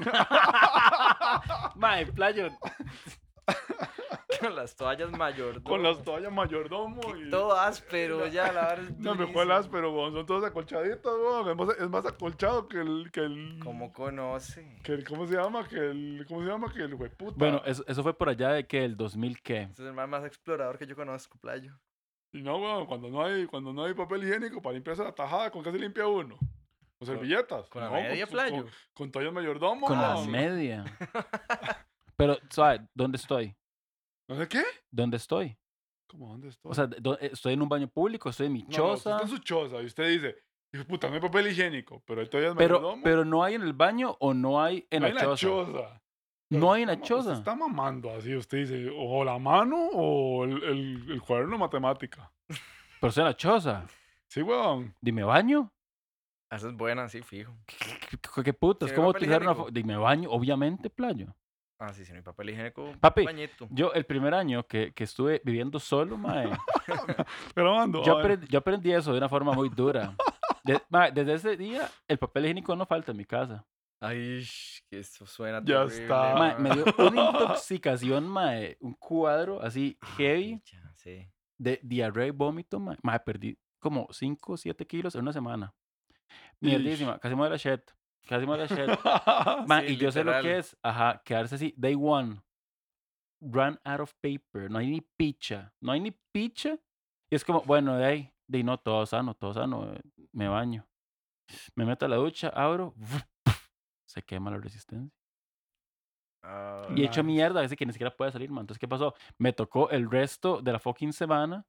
Mae, playo. Con las toallas mayor. Con las toallas mayordomo y... Todo áspero, ya la verdad es No, me fue el áspero, weón. Son todos acolchaditos, weón. Es más, es más acolchado que el... Que el ¿Cómo conoce? que el- ¿Cómo se llama? Que el... ¿Cómo se llama? Que el hueputa. Bueno, eso, eso fue por allá de que el 2000 qué. Ese es el man más explorador que yo conozco, playo. Y no, weón, cuando no hay, cuando no hay papel higiénico para limpiarse la tajada, ¿con qué se limpia uno? Con servilletas. con la No, media, con, playo. Con, con toallas mayordomo. Con la media. Pero, ¿sabes? ¿Dónde estoy? ¿No sé qué? ¿Dónde estoy? ¿Cómo? ¿Dónde estoy? O sea, eh, ¿estoy en un baño público? ¿Estoy en mi No, no, usted choza? está en su choza y usted dice, puta, no hay papel higiénico, pero hay toallas pero, mayordomo. pero no hay en el baño o no hay en no la hay la choza. choza. No hay en la choza. está mamando así, usted dice, o la mano o el, el, el cuaderno de matemática. Pero estoy en la choza. Sí, weón. Dime baño. Esa es buena, sí, fijo. ¿Qué, qué, qué putas? ¿Tiene ¿Cómo utilizar una Dime baño, obviamente, playo. Ah, sí, si no hay papel higiénico, Papi, bañito. Yo, el primer año que, que estuve viviendo solo, mae, Pero mando. yo, a ver. aprendí, yo aprendí eso de una forma muy dura. De- mae, desde ese día, el papel higiénico no falta en mi casa. Ay, que eso suena Ya terrible, está. Mae, me dio una intoxicación, mae, un cuadro así heavy Ay, ya, sí. de diarrea y vómito, mae. Mae, perdí como 5 o 7 kilos en una semana. Mierdísima, casi me da la shit. Casi me da la shit. Sí, y yo sé lo que es, ajá, quedarse así, day one, run out of paper, no hay ni picha, no hay ni picha. Y es como, bueno, de ahí, de ahí, no, todo sano, todo sano, eh, me baño. Me meto a la ducha, abro, se quema la resistencia. Ah, Y he hecho mierda, así que ni siquiera puede salir, man. Entonces, ¿qué pasó? Me tocó el resto de la fucking semana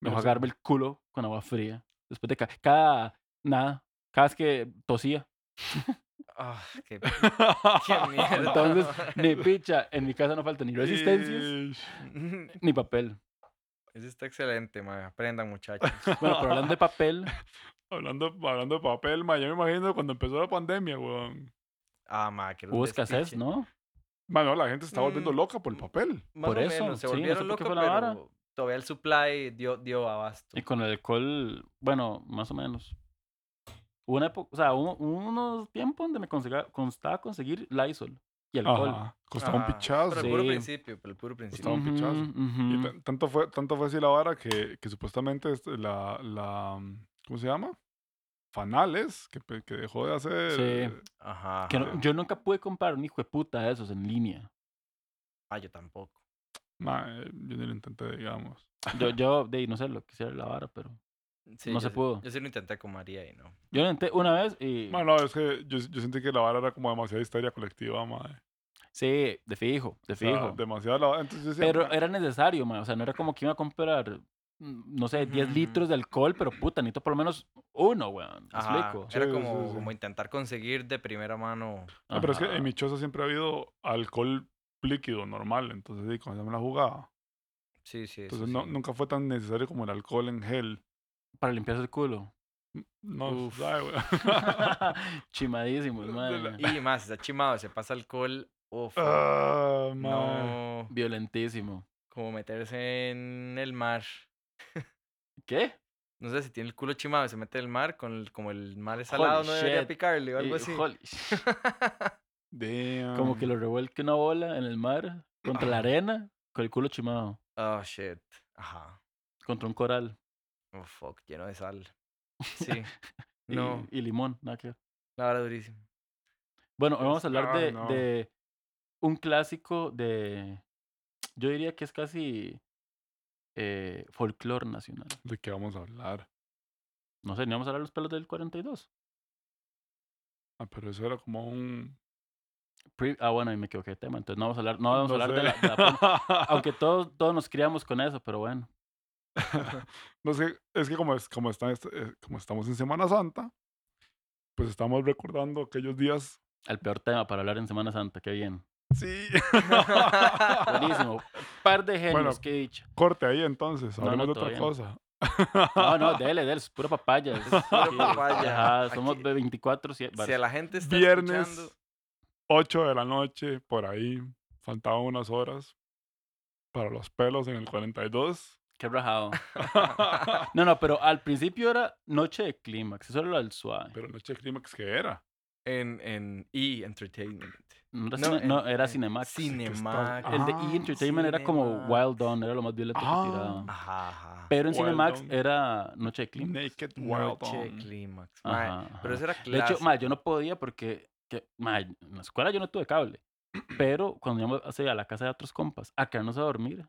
Pero sí. enjuagarme el culo con agua fría. Después de ca- cada, nada, cada vez que tosía. ah, qué, qué mierda. Entonces, ni picha, en mi casa no falta ni resistencias. Ni papel. Eso está excelente, man. Aprendan, muchachos. Bueno, pero hablando de papel, Hablando, hablando de papel, ma, yo me imagino cuando empezó la pandemia, weón. Ah, ma, que hubo escasez. ¿no? Bueno, la gente se está volviendo Mm. loca por el papel. Más Por o eso, menos, se sí, no sé volvieron locos, vara. pero todavía el supply dio, dio abasto. Y con el alcohol, bueno, más o menos. Una época, o sea, hubo unos tiempos donde me conseguía- constaba conseguir Lysol y alcohol. Ajá. Costaba un pichazo. Pero el puro Sí. principio, pero el puro Costaba principio. un pichazo. Y tanto fue, tanto fue así la vara que, que supuestamente este, la, la, mm, ¿cómo se llama? Fanales, que, que dejó de hacer. Sí. Ajá. Que no- ajá. yo nunca pude comprar un hijo de puta de esos en línea. Ah, yo tampoco. ma, eh, yo ni lo intenté, digamos. Yo, yo, de ahí, no sé lo que hiciera la vara, pero Sí, No se sí- pudo. Yo sí lo intenté con María y no. yo lo intenté una vez y... Bueno, es que yo, yo sentí que la vara era como demasiada histeria colectiva, madre. Sí, de fijo, de O sea, fijo. demasiada la. Entonces Pero era necesario, ma, O sea, no era como que iba a comprar, mm, no sé, 10 Ujú, litros de alcohol, pero puta, necesito por lo menos uno, weón. ¿Me Ajá. explico? Era Sí, como, sí, sí. como intentar conseguir de primera mano. no, pero es que en mi choza siempre ha habido alcohol líquido normal. Entonces, sí, cuando me la jugaba. Sí, sí. Entonces, no, sí. nunca fue tan necesario como el alcohol en gel. Para limpiarse el culo. No, sabe, güey. Chimadísimos, madre. Y más, está chimado, se pasa alcohol. Uf, madre. no. Violentísimo. Como meterse en el mar. ¿Qué? No sé si tiene el culo chimado y se mete en el mar, con el- como el mar es Holy salado, no debería picarle o algo Y- así. holy Damn. Como que lo revuelque una bola en el mar contra la arena con el culo chimado. oh, shit. Ajá. Contra un coral. Oh, fuck, lleno de sal. Sí. y- No, Y, limón, nada que ver. la verdad durísimo. Bueno, hoy vamos a hablar de, no. de un clásico de. Yo diría que es casi eh, folclore nacional. ¿De qué vamos a hablar? No sé, ni vamos a hablar de los pelos del 42. Ah, pero eso era como un... Pre- ah, bueno, y me equivoqué de tema. Entonces no vamos a hablar, no vamos a no hablar de la, de la Aunque todos, todos nos criamos con eso, pero bueno. no sé, es que como, es, como, está, este- eh, como estamos en Semana Santa, pues estamos recordando aquellos días. El peor tema para hablar en Semana Santa, qué bien. Sí. Buenísimo. Par de genios, Bueno. qué dicha. Corte ahí entonces, No, hablemos no, de otra cosa. No, no, dele, dele, es pura papaya. es- pura papaya. Ajá, somos de 24, sí, si a la gente está Viernes, escuchando, 8 de la noche, por ahí, faltaban unas horas para los pelos en el 42. Qué rajado. No, no, pero al principio era noche de clímax, eso era lo del suave. Pero noche de clímax, ¿qué era? En, en E! Entertainment. No era, No, cine- no, en- era en Cinemax. Cinemax. El de Ah, E! Entertainment era como. Wild Dawn, era lo más violento Ah. que tiraba. Ajá, ajá. Pero en Wild Cinemax Dawn. era Noche de Clímax. Naked Wild Noche Dawn. Clímax. Ajá, Pero eso era De clásico. hecho, ma, yo no podía porque que, ma, en la escuela yo no tuve cable. Pero cuando íbamos así a la casa de otros compas a quedarnos a dormir,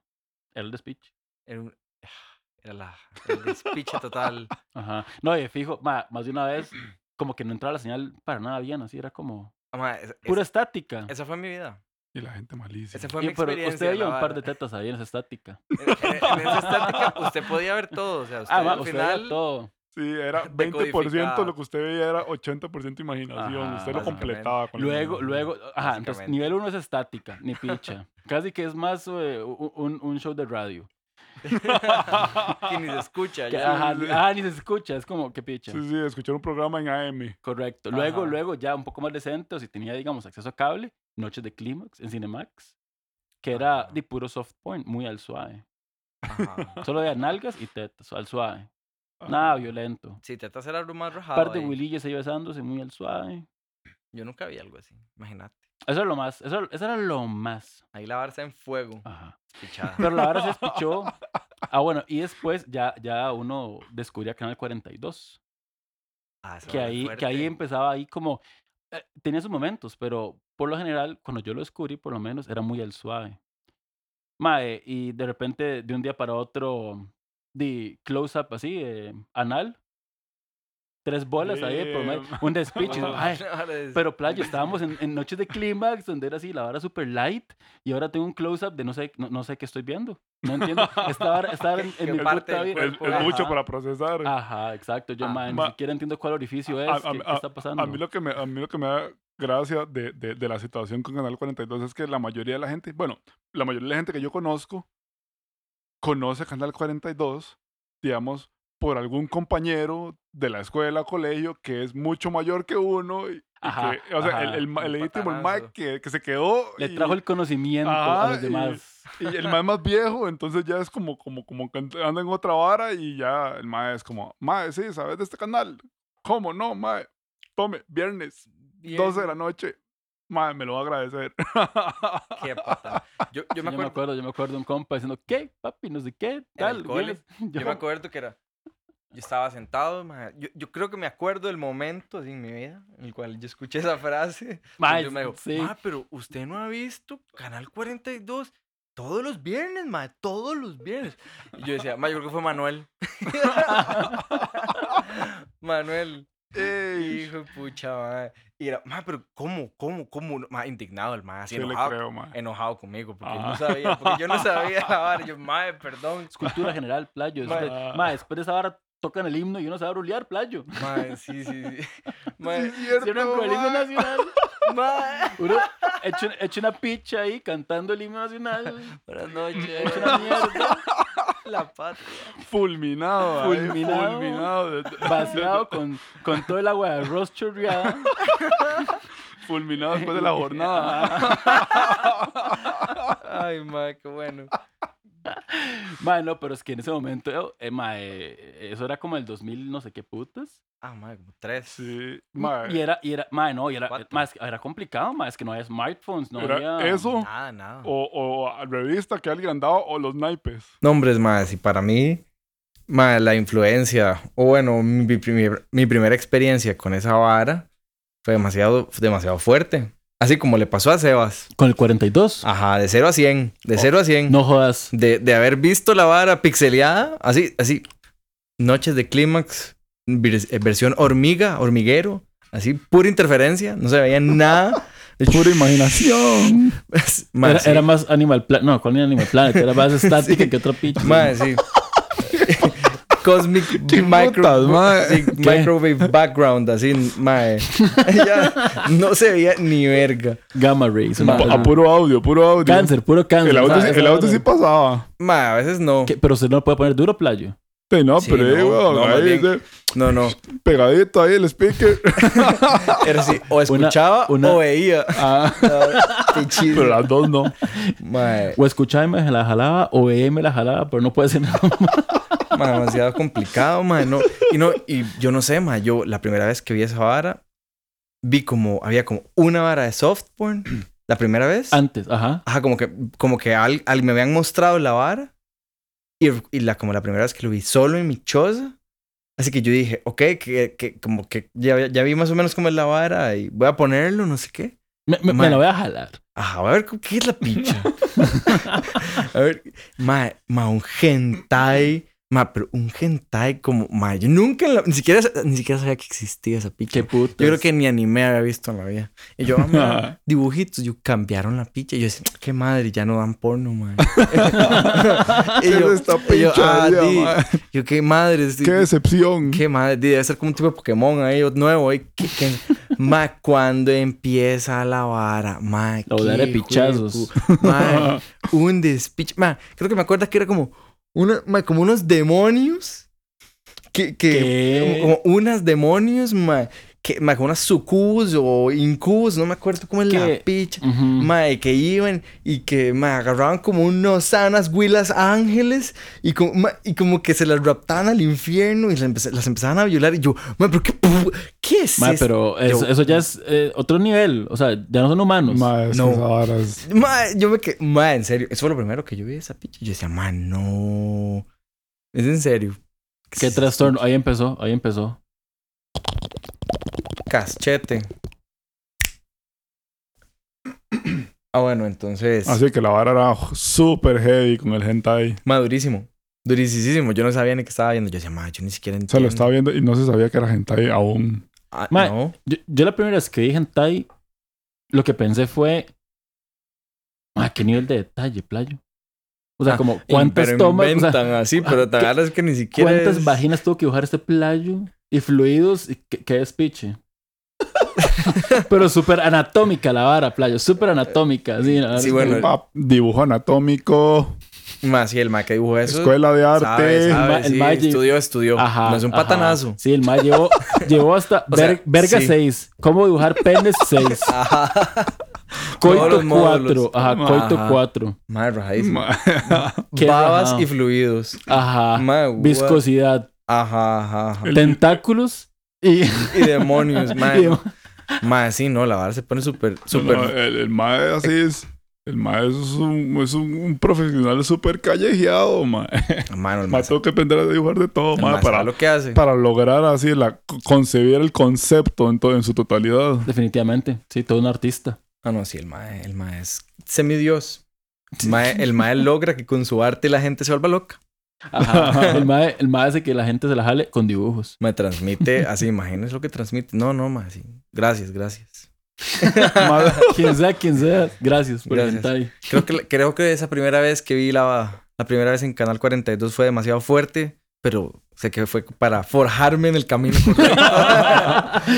era el despiche. Era, un- era la, el despiche total. Ajá. No, y fijo, ma, más de una vez, como que no entraba la señal para nada bien, así era como Ah, pura estática. esa fue mi vida. Y la gente malísima. Esa fue Y- mi pero experiencia. usted la un par de tetas ahí en esa estática. En, en- en esa estática usted podía ver todo. O sea, usted Ah, ma, al usted veía final. todo. Sí, era 20% decodificada. lo que usted veía era 80% imaginación. Ajá, usted lo completaba con la Luego, imaginación. luego, ajá, entonces nivel uno es estática, ni picha. Casi que es más eh, un, un show de radio. que ni se escucha. Que, ya. ajá, ni- sí. ajá, ni se escucha, es como, qué picha. Sí, sí, escuchar un programa en AM. Correcto. Luego, Ajá. luego ya un poco más decente, o si tenía, digamos, acceso a cable, Noches de Clímax en Cinemax, que era Ajá. de puro soft point, muy al suave. Ajá. Solo de nalgas y tetas, al suave. Nada violento. Sí, te hacer algo más rajado. par de ahí. huilillas ahí besándose, muy al suave. Yo nunca vi algo así. Imagínate. Eso era lo más, eso, eso era lo más. Ahí la barza en fuego. Ajá. Pichada. Pero la verdad se despichó. Ah, bueno, y después ya, ya uno descubría Canal 42. Ah, eso que ahí, que ahí fuerte. empezaba ahí como... eh, tenía sus momentos, pero por lo general, cuando yo lo descubrí, por lo menos, era muy al suave. Mae, y de repente, de un día para otro, de close-up así, eh, anal. Tres bolas ahí, por medio, Damn. un despiche. pero playo, estábamos en, en noches de clímax, donde era así, la vara super light, y ahora tengo un close-up de no sé, no, no sé qué estoy viendo. No entiendo. Estaba, estaba en, en ¿Qué mi parte puta del vida. Es, es mucho Ajá. para procesar. Ajá, exacto. Yo, Ah, mae, ni ma- siquiera entiendo cuál orificio es, a- a- qué, qué a- está pasando. A mí lo que me, a mí lo que me da gracia de, de, de la situación con Canal 42 es que la mayoría de la gente, bueno, la mayoría de la gente que yo conozco conoce Canal 42, digamos, por algún compañero de la escuela o colegio que es mucho mayor que uno. Y, y Ajá, que, o sea, el, ajá. el, el legítimo, el. Mike que, que se quedó. Le y- trajo el conocimiento a Ajá, los y- demás. Y el mae más viejo, entonces ya es como, como, como que anda en otra vara y ya el mae es como, mae, sí, ¿sabes de este canal? ¿Cómo no, mae? Tome, viernes, 12 de la Bien. noche. Mae, me lo va a agradecer. Qué pata. Yo, yo Sí, me acuerdo, yo me acuerdo de un compa diciendo, ¿qué, papi? No sé qué, tal. cole, vienes". yo Yo- me acuerdo que era. Yo estaba sentado, maje, yo, yo creo que me acuerdo del momento así en mi vida en el cual yo escuché esa frase. Mae, yo me digo, sí. "Ma, pero usted no ha visto Canal 42 todos los viernes, ma, todos los viernes. Y yo decía, ma, yo creo que fue Manuel. Manuel. Ey, Hijo de pucha, ma. Y era, ma, pero ¿cómo, cómo, cómo? Ma, indignado el ma, así sí le enojado, creo, mae. enojado conmigo, porque yo Ah. no sabía, porque yo no sabía la vara. Yo, ma, perdón. Es cultura general, playo. Mae. Después, mae, después de esa vara tocan el himno y uno sabe rulear, playo. Ma, sí, sí, sí. Ma, Sí, cierto. Con el himno mae. nacional. ma. Uno echa, echa una picha ahí cantando el himno nacional. Buenas noches. Echa una mierda. La patria. Fulminado, ahí, Fulminado. fulminado. Vaciado con, con todo el agua de arroz chorreada. Fulminado después de la jornada. Ay, ma, qué bueno. Mae, no, pero es que en ese momento, eh, mae, eso era como el 2000, no sé qué putas. Ah, ma, como tres. Sí, Y mae. era, y era, mae, no, y era, Cuatro. mae, es que era complicado, mae, es que no había smartphones, no Era había... eso Nada, nada. o, o revista que alguien andaba o los naipes. Nombres, más. Y para mí, ma, la influencia, o bueno, mi, mi primera experiencia con esa vara fue demasiado, demasiado fuerte. Así como le pasó a Sebas. Con el 42. Ajá, de 0 a 100. De Oh, 0 a 100. No jodas. De, de haber visto la vara pixeleada, así, así. Noches de clímax, eh, versión hormiga, hormiguero, así, pura interferencia, no se veía nada. Pura imaginación. Ma, Era, sí. era más Animal Planet. No, ¿cuál era Animal Planet? Era más estática Sí. que otra pitch. Ma, sí. Cosmic ¿Qué micro. Microwave background, así, mae. Ya no se veía ni verga. Gamma rays. una Ma, A, puro audio, puro audio. Cáncer, puro cáncer. El audio, sí- esa el audio vara. sí pasaba. Ma, a veces no. ¿Qué? Pero usted no lo puede poner duro, playo. Sí, no, Sí, pero no, weón, no, más ahí, bien. de- No, no. pegadito ahí el speaker. Era así, o escuchaba una- o veía. Ah, Qué chido. pero las dos no. Mae, O escuchaba y me la jalaba, o veía y me la jalaba, pero no puede ser nada más. Mae, demasiado complicado, mae. No, y no, y yo no sé, mae. Yo la primera vez que vi esa vara, vi como, había como una vara de soft porn la primera vez. Antes, ajá. Ajá, como que, como que al, al- me habían mostrado la vara. Y, y la, como la primera vez que lo vi solo en mi choza. Así que yo dije, ok, que, que como que ya, ya vi más o menos cómo es la vara y voy a ponerlo, no sé qué. Me, me- me Ma. la voy a jalar. Ajá, a ver, ¿qué es la picha? a ver, ma, ma, un hentai. Ma, pero un hentai como, ma, yo nunca, en la- ni, siquiera, ni siquiera sabía que existía esa picha. Qué puto. Yo creo que ni anime había visto en la vida. Y yo, ah, mira, dibujitos, yo cambiaron la picha. Y yo decía, qué madre, ya no dan porno, man. y ¿Qué yo, es esta y yo, ah, di, yo, qué madre. di- Qué decepción. Qué madre, di, debe ser como un tipo de Pokémon ahí nuevo. ahí, que- que- ma, cuando empieza la vara, ma, La de qué pichazos. ma, un despiche. Ma, creo que me acuerdo que era como, una, ma, como unos demonios. Que, que como unas demonios, ma, que, ma, como unas sucubus o incubus, no me acuerdo cómo es la picha. Mae, que iban y que me agarraban como unos sanas huilas ángeles y como, ma, y como que se las raptaban al infierno y las, empeza- las empezaban a violar. Y yo, mae, ¿pero qué, pu- qué es Ma, esto? pero eso, eso ya es eh, otro nivel. O sea, ya no son humanos. Mae, No. es- Mae, yo me quedé, mae, en serio. Eso fue lo primero que yo vi de esa picha. Yo decía, mae, no. Es en serio. Qué trastorno. Ahí empezó, ahí empezó. Caschete. Ah, bueno, entonces. Así que la vara era súper heavy con el hentai. Mae, durísimo. Yo no sabía ni qué estaba viendo. Yo decía, mae, yo ni siquiera Se entiendo. lo estaba viendo y no se sabía que era hentai aún. Ah, Mae, no. Yo, yo la primera vez que vi hentai, lo que pensé fue... Ah, qué nivel de detalle, playo. O sea, Ah, como cuántas pero tomas... o sea, inventan así, pero te ¿qué- agarras que ni siquiera ¿Cuántas es- vaginas tuvo que dibujar este playo? Y fluidos, y qué, qué despiche. Pero súper anatómica la vara, playo. Súper anatómica. Sí, Sí, bueno, dibujo anatómico, Más, sí, el ma que dibujó eso. escuela de arte. Sabe, sabe, El ma- el sí, ma estudió, estudió. Ajá, no es un ajá. patanazo. Sí, el ma llevó, llevó hasta O sea, ver- verga sí. 6. ¿Cómo dibujar penes 6? Ajá. Todos Coito los módulos. 4. Ajá, coito Ajá. 4. Madre, rajadísimo. Babas y fluidos. Ajá. Viscosidad. Ajá, ajá, ajá. Tentáculos. Y... Y demonios, y- Madre, sí, no, la vara se pone súper, súper. No, el, el mae así es. El mae es un, es un, un profesional súper callejeado, mae. Mano, el Mae, ma, tengo que aprender a dibujar de todo, mae, para, lo que hace. para lograr así la, concebir el concepto en, todo, en su totalidad. Definitivamente. Sí, todo un artista. Ah, no, sí, el ma, el ma es semidios. El ma, el ma logra que con su arte la gente se vuelva loca. Ajá. El mae, el mae hace que la gente se la jale con dibujos. Me transmite así, imagínense lo que transmite. No, no, ma, sí. Gracias, gracias. Mae, Quien sea, quien sea. Gracias por Gracias. el. Creo que, creo que esa primera vez que vi la, la primera vez en Canal 42 fue demasiado fuerte, pero sé que fue para forjarme en el camino correcto.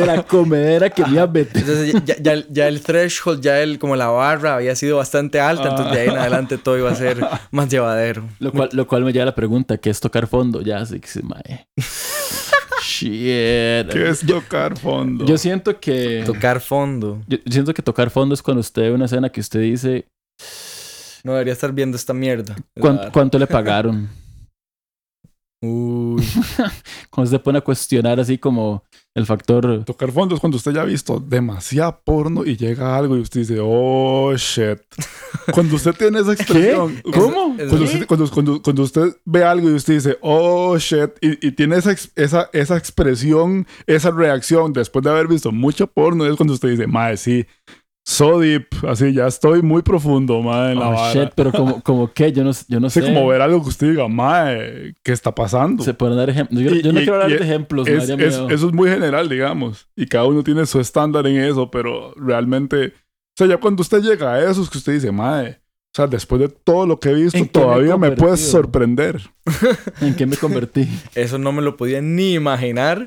De la comedera que me meter. Entonces ya, ya- ya el threshold, ya el, como la barra había sido bastante alta, entonces de ahí en adelante todo iba a ser más llevadero. Lo cual, lo cual me lleva a la pregunta, ¿qué es tocar fondo? Ya, que se mae. Shit. ¿Qué es tocar fondo? Yo siento que... Tocar fondo. Yo yo siento que tocar fondo es cuando usted ve una escena que usted dice, No debería estar viendo esta mierda. ¿cuánto, cuánto le pagaron? Uy. Cuando usted pone a cuestionar así como el factor... Tocar fondo es cuando usted ya ha visto demasiado porno y llega algo y usted dice, oh shit. Cuando usted tiene esa expresión. ¿Cómo? Cuando usted, cuando, cuando- cuando usted ve algo y usted dice, oh shit, y, y tiene esa, esa, esa expresión, esa reacción después de haber visto mucho porno, es cuando usted dice, mae, sí, so deep, así ya estoy muy profundo, mae, en la Oh, vara. shit, pero como, como qué, yo no, yo no sé. como ver algo que usted diga, mae, ¿qué está pasando? Se pueden dar ejemplos. Yo, yo no y- quiero hablar de ejemplos, me Es- daría es- eso es muy general, digamos. Y cada uno tiene su estándar en eso, pero realmente, o sea, ya cuando usted llega a eso es que usted dice, mae, o sea, después de todo lo que he visto, ¿En qué me todavía me, puedes sorprender. ¿En qué me convertí? Eso no me lo podía ni imaginar.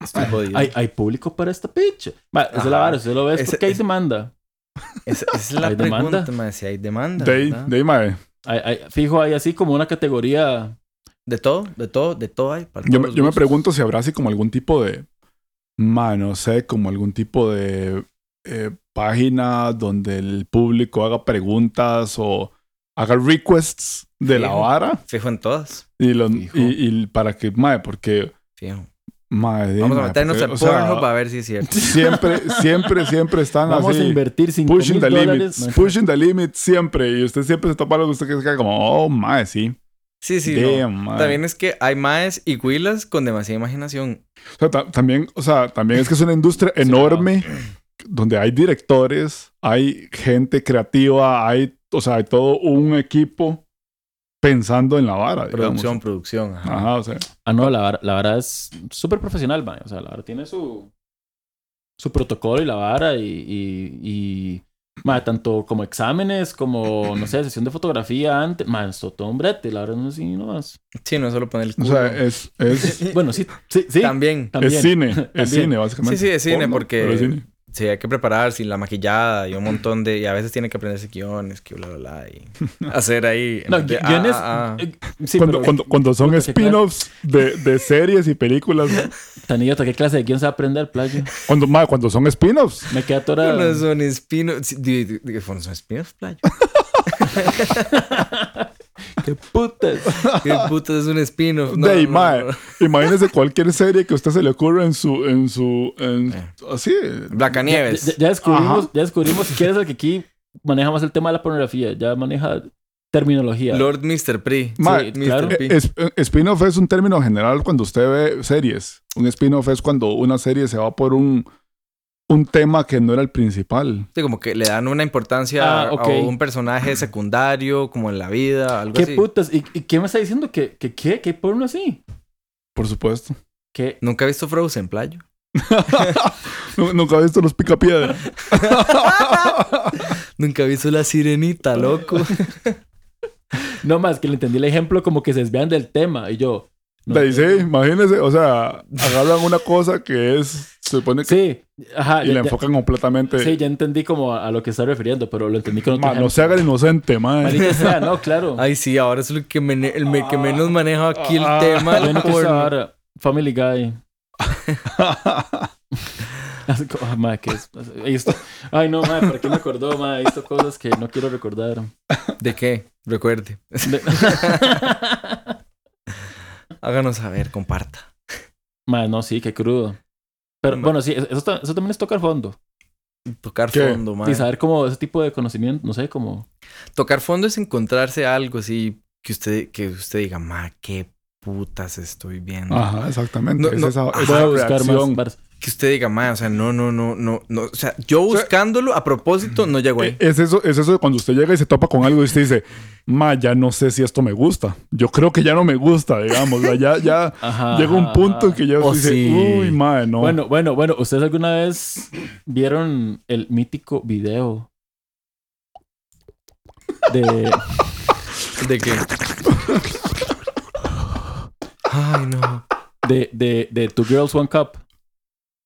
Estoy jodido. hay, hay público para esta esa es la vara, usted lo ve es porque hay demanda. Esa, es la ¿Hay demanda? pregunta, mae, si hay demanda. De de mae. Hay- hay- fijo, hay así como una categoría. De todo, de todo, de todo hay. para Yo, me- yo pregunto si habrá así como algún tipo de, ma, no sé, como algún tipo de eh, página donde el público haga preguntas o haga requests de la vara Fijo en todas. y, lo- Fijo. y, y para que, mae, porque Fijo. Madre, Vamos a meternos al o sea, Pornhub a ver si es cierto. Siempre, siempre, siempre están Vamos así. a invertir 5 Pushing the dólares. No, pushing the limits siempre. Y usted siempre se topa algo que usted que se queda como, oh, mae, sí. Sí, sí. no. Damn. También es que hay maes y huilas con demasiada imaginación. O sea, ta- también, o sea, también es que es una industria enorme donde hay directores, hay gente creativa, hay, o sea, hay todo un equipo pensando en la vara, digamos. Producción, producción. ajá. Ajá, o sea, Ah, no, la vara, la vara es súper profesional, man. O sea, la vara tiene su, su protocolo y la vara y, y, y ma, tanto como exámenes, como, no sé, sesión de fotografía antes. Man, esto todo un brete, la verdad no es así nomás. Sí, no es solo poner el o culo. sea, es, es, Bueno, sí, sí, sí. También. también. es cine, es cine, Sí, básicamente. sí, es cine Porno, porque pero es cine. Sí, hay que prepararse y la maquillada y un montón de... Y a veces tiene que aprenderse guiones, que bla, bla, bla. Y hacer ahí... No, de, guiones. ah, ah, ah. eh, sí, cuando, pero- cuando, cuando son spin-offs de, de series y películas. Tan idiota, ¿qué clase de guion se va a aprender, playo? Cuando, ma, cuando son spin-offs. Me queda toda. No son di- ¿Fueron son espinos, playo? ¡Qué putas! ¿Qué puto es un espino? de ahí, mae. Imagínese cualquier serie que a usted se le ocurra en su, en su, en, Eh. así. Ya, Blancanieves. ya- ya descubrimos, Ajá. ya descubrimos quién es el que aquí maneja más el tema de la pornografía. Ya maneja terminología. Lord Mr. Pri. Mae, Sí, claro. Mr. P. Eh, es- eh, spin-off es un término general cuando usted ve series. Un spin-off es cuando una serie se va por un, un tema que no era el principal. Sí, como que le dan una importancia Ah, a un personaje secundario, como en la vida, algo ¿Qué así. putas? ¿Y, y qué me está diciendo? ¿Que, que qué? ¿Qué porno así? Por supuesto. ¿Qué? Nunca he visto Frozen, playo. Nu- Nunca he visto los picapiedra. Nunca he visto La Sirenita, loco. No más que le entendí el ejemplo como que se desvían del tema. Y yo. No, De ahí sí, imagínese, o sea, agarran una cosa que es, se supone que, Sí, ajá. y ya- la ya- enfocan completamente. sí, ya entendí como a, a lo que está refiriendo, pero lo entendí con otro Ma, no se haga el inocente, man. Sea, no, claro. Ay, sí, ahora es lo que, me- el me- que menos maneja aquí el Ah. tema Yo no quiero Family Guy. Así como, ah, ma, que es- Ay, no, ma, ¿por qué me acordó, ma? He visto cosas que no quiero recordar. ¿De qué? Recuerde. De- Háganos saber, comparta. ma, no, sí, qué crudo. Pero bueno, sí, eso, ta- eso también es tocar fondo. Tocar ¿Qué? fondo, man. Y saber como ese tipo de conocimiento, no sé, como... Tocar fondo es encontrarse algo así que usted, que usted diga, ma, qué putas estoy viendo. Ajá, exactamente. No, es no, esa, ajá. esa Voy a buscar reacción. más varas. Que usted diga, ma, o sea, no, no, no, no, no. O sea, yo buscándolo a propósito no llego ahí. Es eso, es eso de cuando usted llega y se topa con algo y usted dice, ma, ya no sé si esto me gusta. Yo creo que ya no me gusta, digamos. o sea, ya, ya Ajá. llega un punto en que ya Oh, usted sí. dice, uy, ma, no. Bueno, bueno, bueno. ¿Ustedes alguna vez vieron el mítico video de... ¿De qué? Ay, no. de, de, de Two Girls One Cup?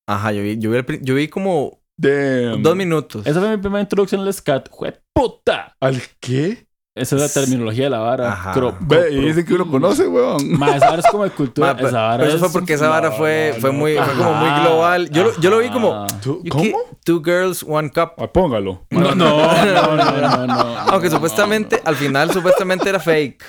Ajá, yo vi, yo vi, el yo vi como Damn. dos minutos. Esa fue mi primera introducción al scat. ¡Jue puta! ¿Al qué? Esa es la terminología de la vara. Ajá. Cro- Ve, y dicen que uno conoce, weón. Ma, esa vara es como de cultura. Ma, esa vara pero eso fue porque esa vara fue, no, fue muy, fue como muy global. Yo, lo- yo lo vi como ajá. ¿Tú- yo ¿Cómo? Two Girls, One Cup. Ah, póngalo. No, no, no, no, no, no. Aunque no, supuestamente, no. al final, supuestamente era fake.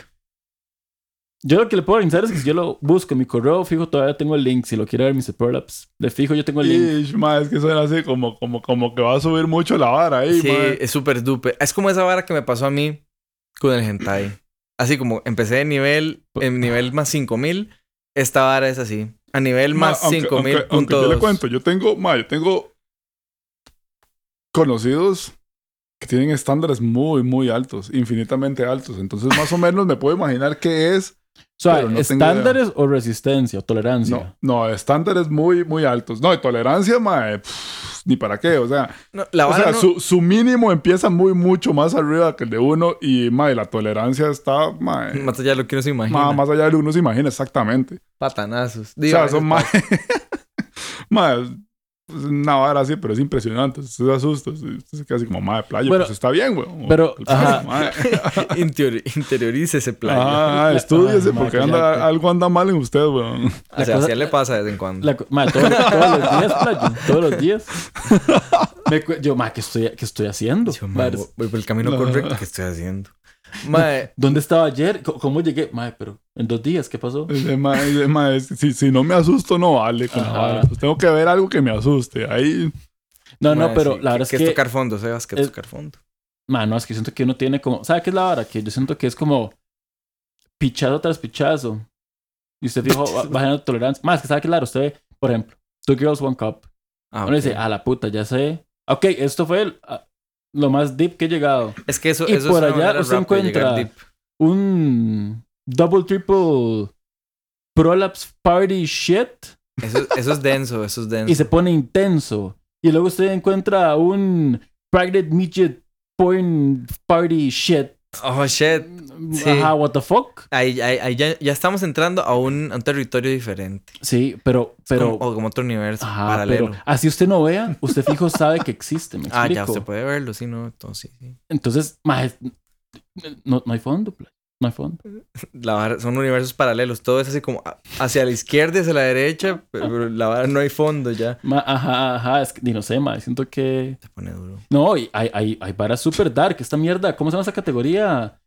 Yo lo que le puedo organizar es que si yo lo busco en mi correo fijo, todavía tengo el link. Si lo quiere ver, Mr. Prolaps, le fijo, yo tengo el link. Ish, ma, es que suena así como, como, como que va a subir mucho la vara ahí, Sí, ma. es súper dupe. Es como esa vara que me pasó a mí con el hentai. Así como empecé de nivel, en nivel más 5000, esta vara es así. A nivel Ma, más aunque- aunque- aunque 5000.2. yo le cuento, yo tengo, ma, yo tengo conocidos que tienen estándares muy, muy altos, infinitamente altos. Entonces, más o menos me puedo imaginar qué es. O sea, no estándares o resistencia o tolerancia. No, no, estándares muy, muy altos. No, de tolerancia, ma, pff, ni para qué. O sea, No, la o vara sea no- su, su mínimo empieza muy, mucho más arriba que el de uno. Y, ma, y la tolerancia está, ma, eh, Más allá de lo que uno se imagina. ma, más allá de lo que uno se imagina exactamente. Patanazos. O Digo, sea, son vainas más. una vara así, pero es impresionante. Usted se asusta. Usted se queda así como, madre, playa. Bueno, pues está bien, güey. pero, ajá. Interior- interiorice ese plan. Ah, estudíese Ah, porque anda, algo anda mal en usted, güey. o sea, cosa- así le pasa de vez en cuando. La todos, todos los días, playo. Todos los días. Me cu- yo, ma, ¿qué estoy, qué estoy haciendo? Yo, ma, Varas. voy por el camino No. correcto que estoy haciendo. Mae, ¿Dónde estaba ayer? ¿Cómo- ¿Cómo llegué? Mae, pero en dos días, ¿qué pasó? Mae- mae, si, si no me asusto, no vale. Pues tengo que ver algo que me asuste. Ahí. No, no, mae, pero sí, la que- verdad que es es que... tocar fondo, Sebas, que es es- tocar fondo. Mano, es que siento que uno tiene como... ¿Sabe qué es la vara? Que yo siento que es como pichazo tras pichazo. Y usted fijo, va- bajando tolerancia. Más que sabe que claro, usted ve, por ejemplo, Two Girls, One Cup. Ah, Uno ok. dice, a la puta, ya sé. Ok, esto fue el- ah, lo más deep que he llegado. Es que eso, y eso por es allá usted encuentra- deep. Un double, triple prolapse party shit. Eso, eso es denso, eso es denso. y se pone intenso. Y luego usted encuentra un Private Midget Porn Party shit. Oh, shit. Sí. Ajá, what the fuck. Ahí, ahí- ahí ya, ya estamos entrando a un, a un territorio diferente. Sí, pero, pero, como, o como otro universo ajá, paralelo. pero así usted no vea, usted fijo sabe que existe, me ah, explico. ya, usted puede verlo, sí, no, entonces sí. Entonces, maje, no, no hay fondo, play. No hay fondo. La vara- son universos paralelos, todo es así como hacia la izquierda y hacia la derecha, pero, la vara no hay fondo ya. Ma- ajá, ajá, es que, no sé, maje, siento que... Se pone duro. No, y hay, hay, hay varas super dark, esta mierda, ¿cómo se llama esa categoría?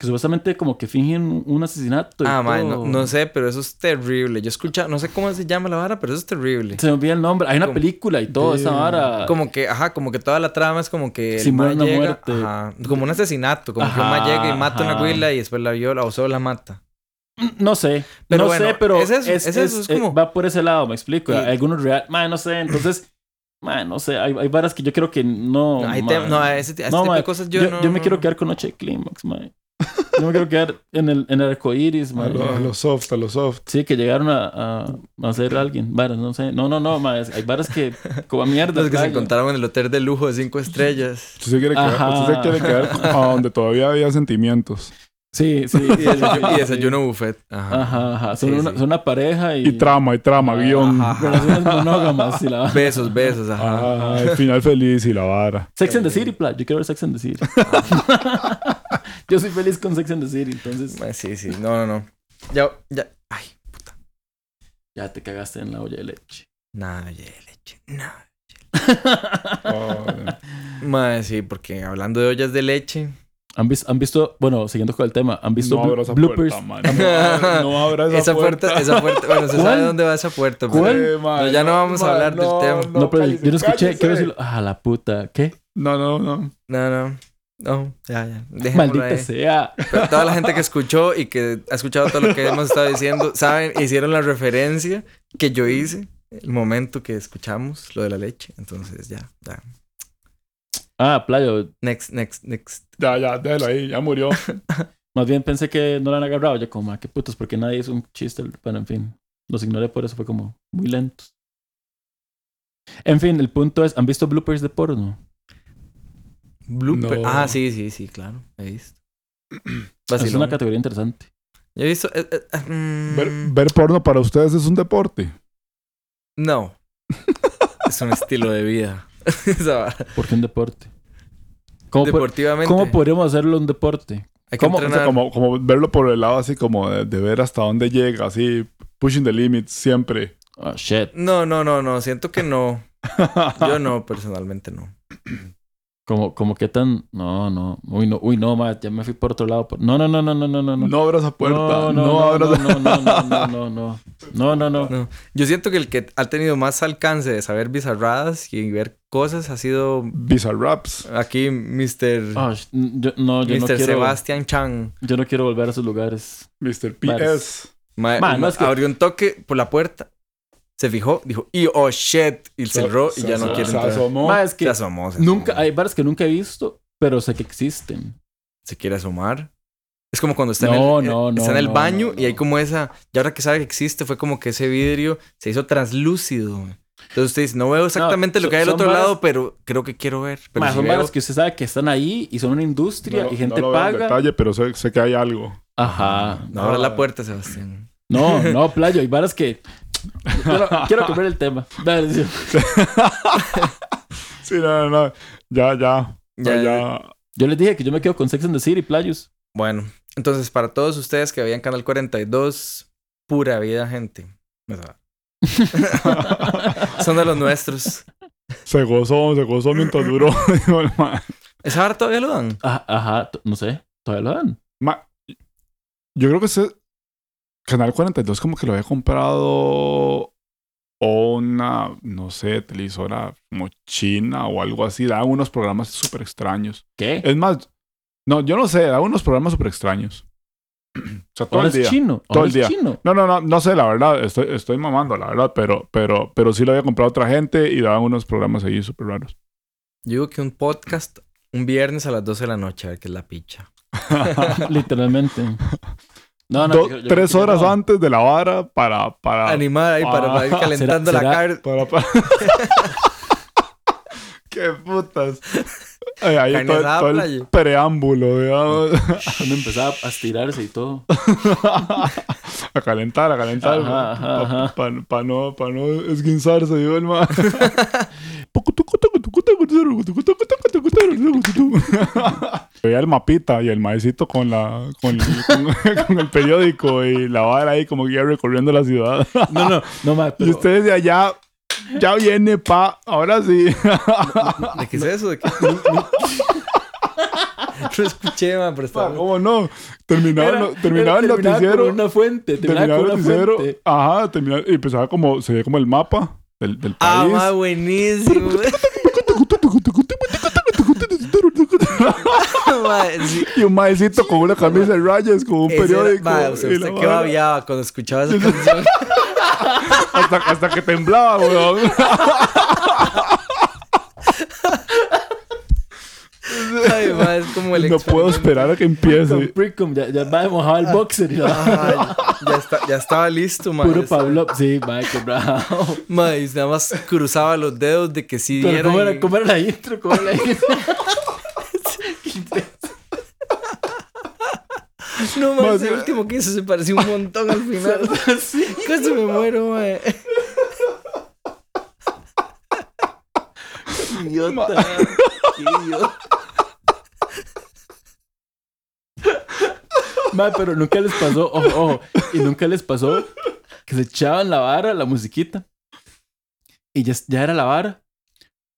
Que supuestamente como que fingen un asesinato. y Ah, man, no, todo. no sé, pero eso es terrible. Yo escucha, no sé cómo se llama la vara, pero eso es terrible. Se me olvida el nombre. Hay una Como- película y todo, esa vara. Como que, ajá, como que toda la trama es como que el Simula una llega, muerte. ajá, como un asesinato, como que un mae Ajá, llega y mata a una ajá. huila y después la viola o solo la mata. No sé. Pero no bueno, sé, pero es eso, es eso, es eh, como- va por ese lado, me explico. Y- Hay algunos real. Man, no sé. Entonces, man, no sé. Hay, hay varas que yo creo que no. No, hay man. te- no, ese, a ese No, tipo mae, de cosas yo, yo, no... yo me no- quiero quedar con Noche de Clímax, man. Yo me quiero quedar en el, en el arco iris, A man. lo, a lo soft, a lo soft. Sí, que llegaron a, a, a ser alguien. Varas, no sé. No, no, no, man. es- Hay varas que. Como a mierda. Los que se encontraron en el hotel de lujo de cinco estrellas. Usted se quiere quedar, usted se quiere quedar a donde todavía había sentimientos. Sí, sí. Y desayuno, y sí. desayuno buffet. Ajá. Ajá, ajá. Son, Sí, una, sí. son una pareja y. Y trama, y trama, guion. Ajá. Relaciones monógamas y la Besos, besos, ajá. El final feliz y la vara. Sex and the City, pla. Yo quiero ver Sex and the City. Yo soy feliz con Sex and the City, entonces. Mae, Sí, sí. No, no, no. Ya, ya. Ay, Ya te cagaste en la olla de leche. nada de leche. Nada. Oh, Mae, sí, porque hablando de ollas de leche. ¿Han, vis- han visto, bueno, siguiendo con el tema, han visto no esa bloopers? puerta. No, no abra esa, Esa puerta, esa puerta, bueno, se ¿Cuál? sabe dónde va esa puerta. pero-. Eh, Pero ya no vamos a hablar del tema. No, pero cállese, yo no escuché. Quiero decirlo. Ah, la puta. ¿Qué? No, no, no. No, no. No, ya, ya. Dejémoslo Maldita ahí. sea. Pero toda la gente que escuchó y que ha escuchado todo lo que hemos estado diciendo, saben, hicieron la referencia que yo hice el momento que escuchamos lo de la leche. Entonces, ya, ya. Ah, playo. Next, next, next. Ya, ya, déjalo ahí. Ya murió. Más bien pensé que no lo han agarrado. Yo como, ah, qué putos, porque nadie hizo un chiste. Bueno, en fin. Los ignoré por eso. Fue como muy lentos. En fin, el punto es, ¿han visto bloopers de porno? Blooper. No. Ah, sí, sí, sí, claro. He visto. Es una categoría interesante. Yo he visto. eh, eh, eh, mm, Ver, ver porno para ustedes es un deporte. No. es un estilo de vida. ¿Por qué un deporte? ¿Cómo, po- Deportivamente. ¿Cómo podríamos hacerlo un deporte? Hay que cómo? O sea, como, como verlo por el lado así como de, de ver hasta dónde llega, así, pushing the limits siempre. Oh, shit. No, no, no, no. Siento que no. Yo no, personalmente no. Como, como qué tan... No, no. Uy, no. Uy, no, ma, ya me fui por otro lado. No, no, no, no, no, no, no. No, No abra esa puerta. no, No, no, no, no, no, no, no, no, no, no. No, no, no. No. Yo siento que el que ha tenido más alcance de saber bizarradas y ver cosas ha sido Bizarraps. aquí Mr. Ah, yo, no, yo no Mr. quiero... Sebastian Chang. Yo no quiero volver a esos lugares. Mr. PS. Ma- Ma, no es que- Abrió un toque por la puerta. Se fijó, dijo, y oh shit, y cerró y Se- ya no quiere se entrar. asomó. Ma, es que Se asomó. se nunca... asomó. Hay bares que nunca he visto, pero sé que existen. Se quiere asomar. Es como cuando está No, en el, no, eh, no, está en el no, baño no, y hay como esa. Y ahora que sabe que existe, fue como que ese vidrio se hizo translúcido. Entonces usted dice, no veo exactamente lo que hay al son otro lado, pero creo que quiero ver. Pero Ma, si son veo- bares que usted sabe que están ahí y son una industria No, y gente no lo veo en paga. detalle, pero sé, sé que hay algo. Ajá. No abra Ah. la puerta, Sebastián. No, no, playo. Hay varas que... Quiero, quiero cambiar el tema. Dale, sí. Sí, no, no, no. Ya, ya. Ya, Ya, ya. Yo les dije que yo me quedo con Sex and the City, playos. Bueno, entonces para todos ustedes que veían Canal 42, pura vida, gente. Son de los nuestros. Se gozó, se gozó mientras duró. ¿Esa vara todavía lo dan? Ajá, ajá, t- no sé, todavía lo dan. Ma- yo creo que ese Canal 42 como que lo había comprado o una, no sé, televisora como china o algo así. Daban unos programas súper extraños. ¿Qué? Es más, no, yo no sé, daban unos programas súper extraños. o sea, todo el es día. chino. Todo el es día. chino. No, no, no, no sé, la verdad, estoy, estoy mamando, la verdad, pero, pero, pero sí lo había comprado otra gente y daban unos programas ahí súper raros. Yo digo que un podcast un viernes a las 12 de la noche, a ver qué es la picha. Literalmente. No, no. Do- yo- yo- tres yo- horas no. antes de la vara para... para Animar ahí para, para ir Ah, calentando ¿será- la carne. Para, para- ¡Qué putas! Ay, ahí todo, todo el preámbulo, digamos. Cuando empezaba a estirarse y todo. a calentar, a calentar. Para ajá. no, pa no esguinzarse, digo el man. Veía el mapita y el maecito con la con, con- con el periódico y la vara ahí como que iba recorriendo la ciudad. No, no, no, Y pero... ustedes de allá, ya viene, pa, ahora sí. ¿De qué es eso? ¿De qué? no escuché, man, pero está... ¿Cómo no? Terminaba, Era- no- terminaba el noticiero. con una fuente. Terminaba terminaba con el noticiero. fuente. Ajá, terminaba, y empezaba como, se veía como el mapa del, del Ah, país. ma, buenísimo. Sí. Y un maecito con una camisa de rayas, con un periódico. ma, o sea, usted qué babiaba cuando escuchaba esa canción. hasta, hasta que temblaba, weón. Ay, ma, es como el no puedo esperar a que empiece. Precum, ya, ya va mojado el boxer y la... Ay, ya, está, ya estaba listo, ma. Puro Pablo. Sí, ma, qué bravo. Ma, y nada más cruzaba los dedos de que sí Pero dieran ¿cómo y- era, cómo era la intro? ¿Cómo era la intro? No, ese sí. último que hizo se pareció un montón al final. sí. Casi me muero, ma. Idiota. Qué idiota. Ma, pero nunca les pasó, ojo, ojo, y nunca les pasó que se echaban la vara, la musiquita, y ya, ya era la vara,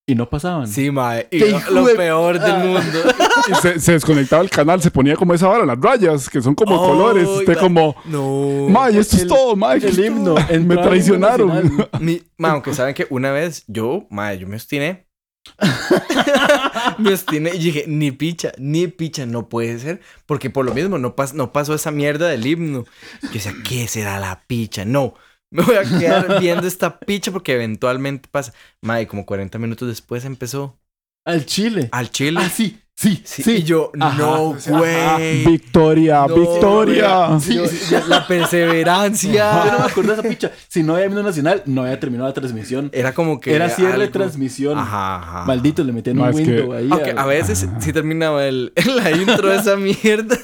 y no pasaban. Sí, ma. Y Qué lo, hijo lo de- peor del mundo. Y se, se desconectaba el canal, se ponía como esa vara, las rayas, que son como Oh, colores. Usted como, No. ma, y esto es el- todo, es himno. todo". Me entraba el himno traicionaron. nacional. Mi, ma, aunque saben que una vez yo, ma, yo me obstiné. me obstiné y dije, ni picha, ni picha, no puede ser. Porque por lo mismo no, pas- no pasó esa mierda del himno. Yo decía, ¿qué será la picha? No, me voy a quedar viendo esta picha porque eventualmente pasa. Ma, y como 40 minutos después empezó Al chile. al chile. Ah, sí, sí, Sí, sí. Y yo, Ajá, no, güey. Victoria, No, victoria. Yo- ya- la perseverancia. Yo no me acuerdo de esa picha. Si no había himno nacional, no había terminado la transmisión. Era como que. Era cierre de transmisión. Ajá, ajá. Maldito, le metían No, un que- window ahí. Aunque a veces sí terminaba el, la intro de esa mierda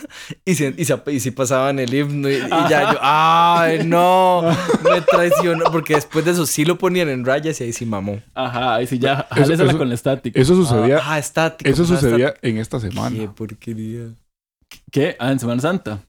y, se, y, se- y sí pasaban el himno y, y ya yo, ¡ay, no! Me traicionó. Porque después de eso sí lo ponían en rayas y ahí sí mamó. Ajá, ahí sí ya. Eso- eso- con la estática. Eso sucedía, Ah, estático. eso pasaba sucedía. En esta semana. Qué porquería. ¿Qué? Ah, en Semana Santa.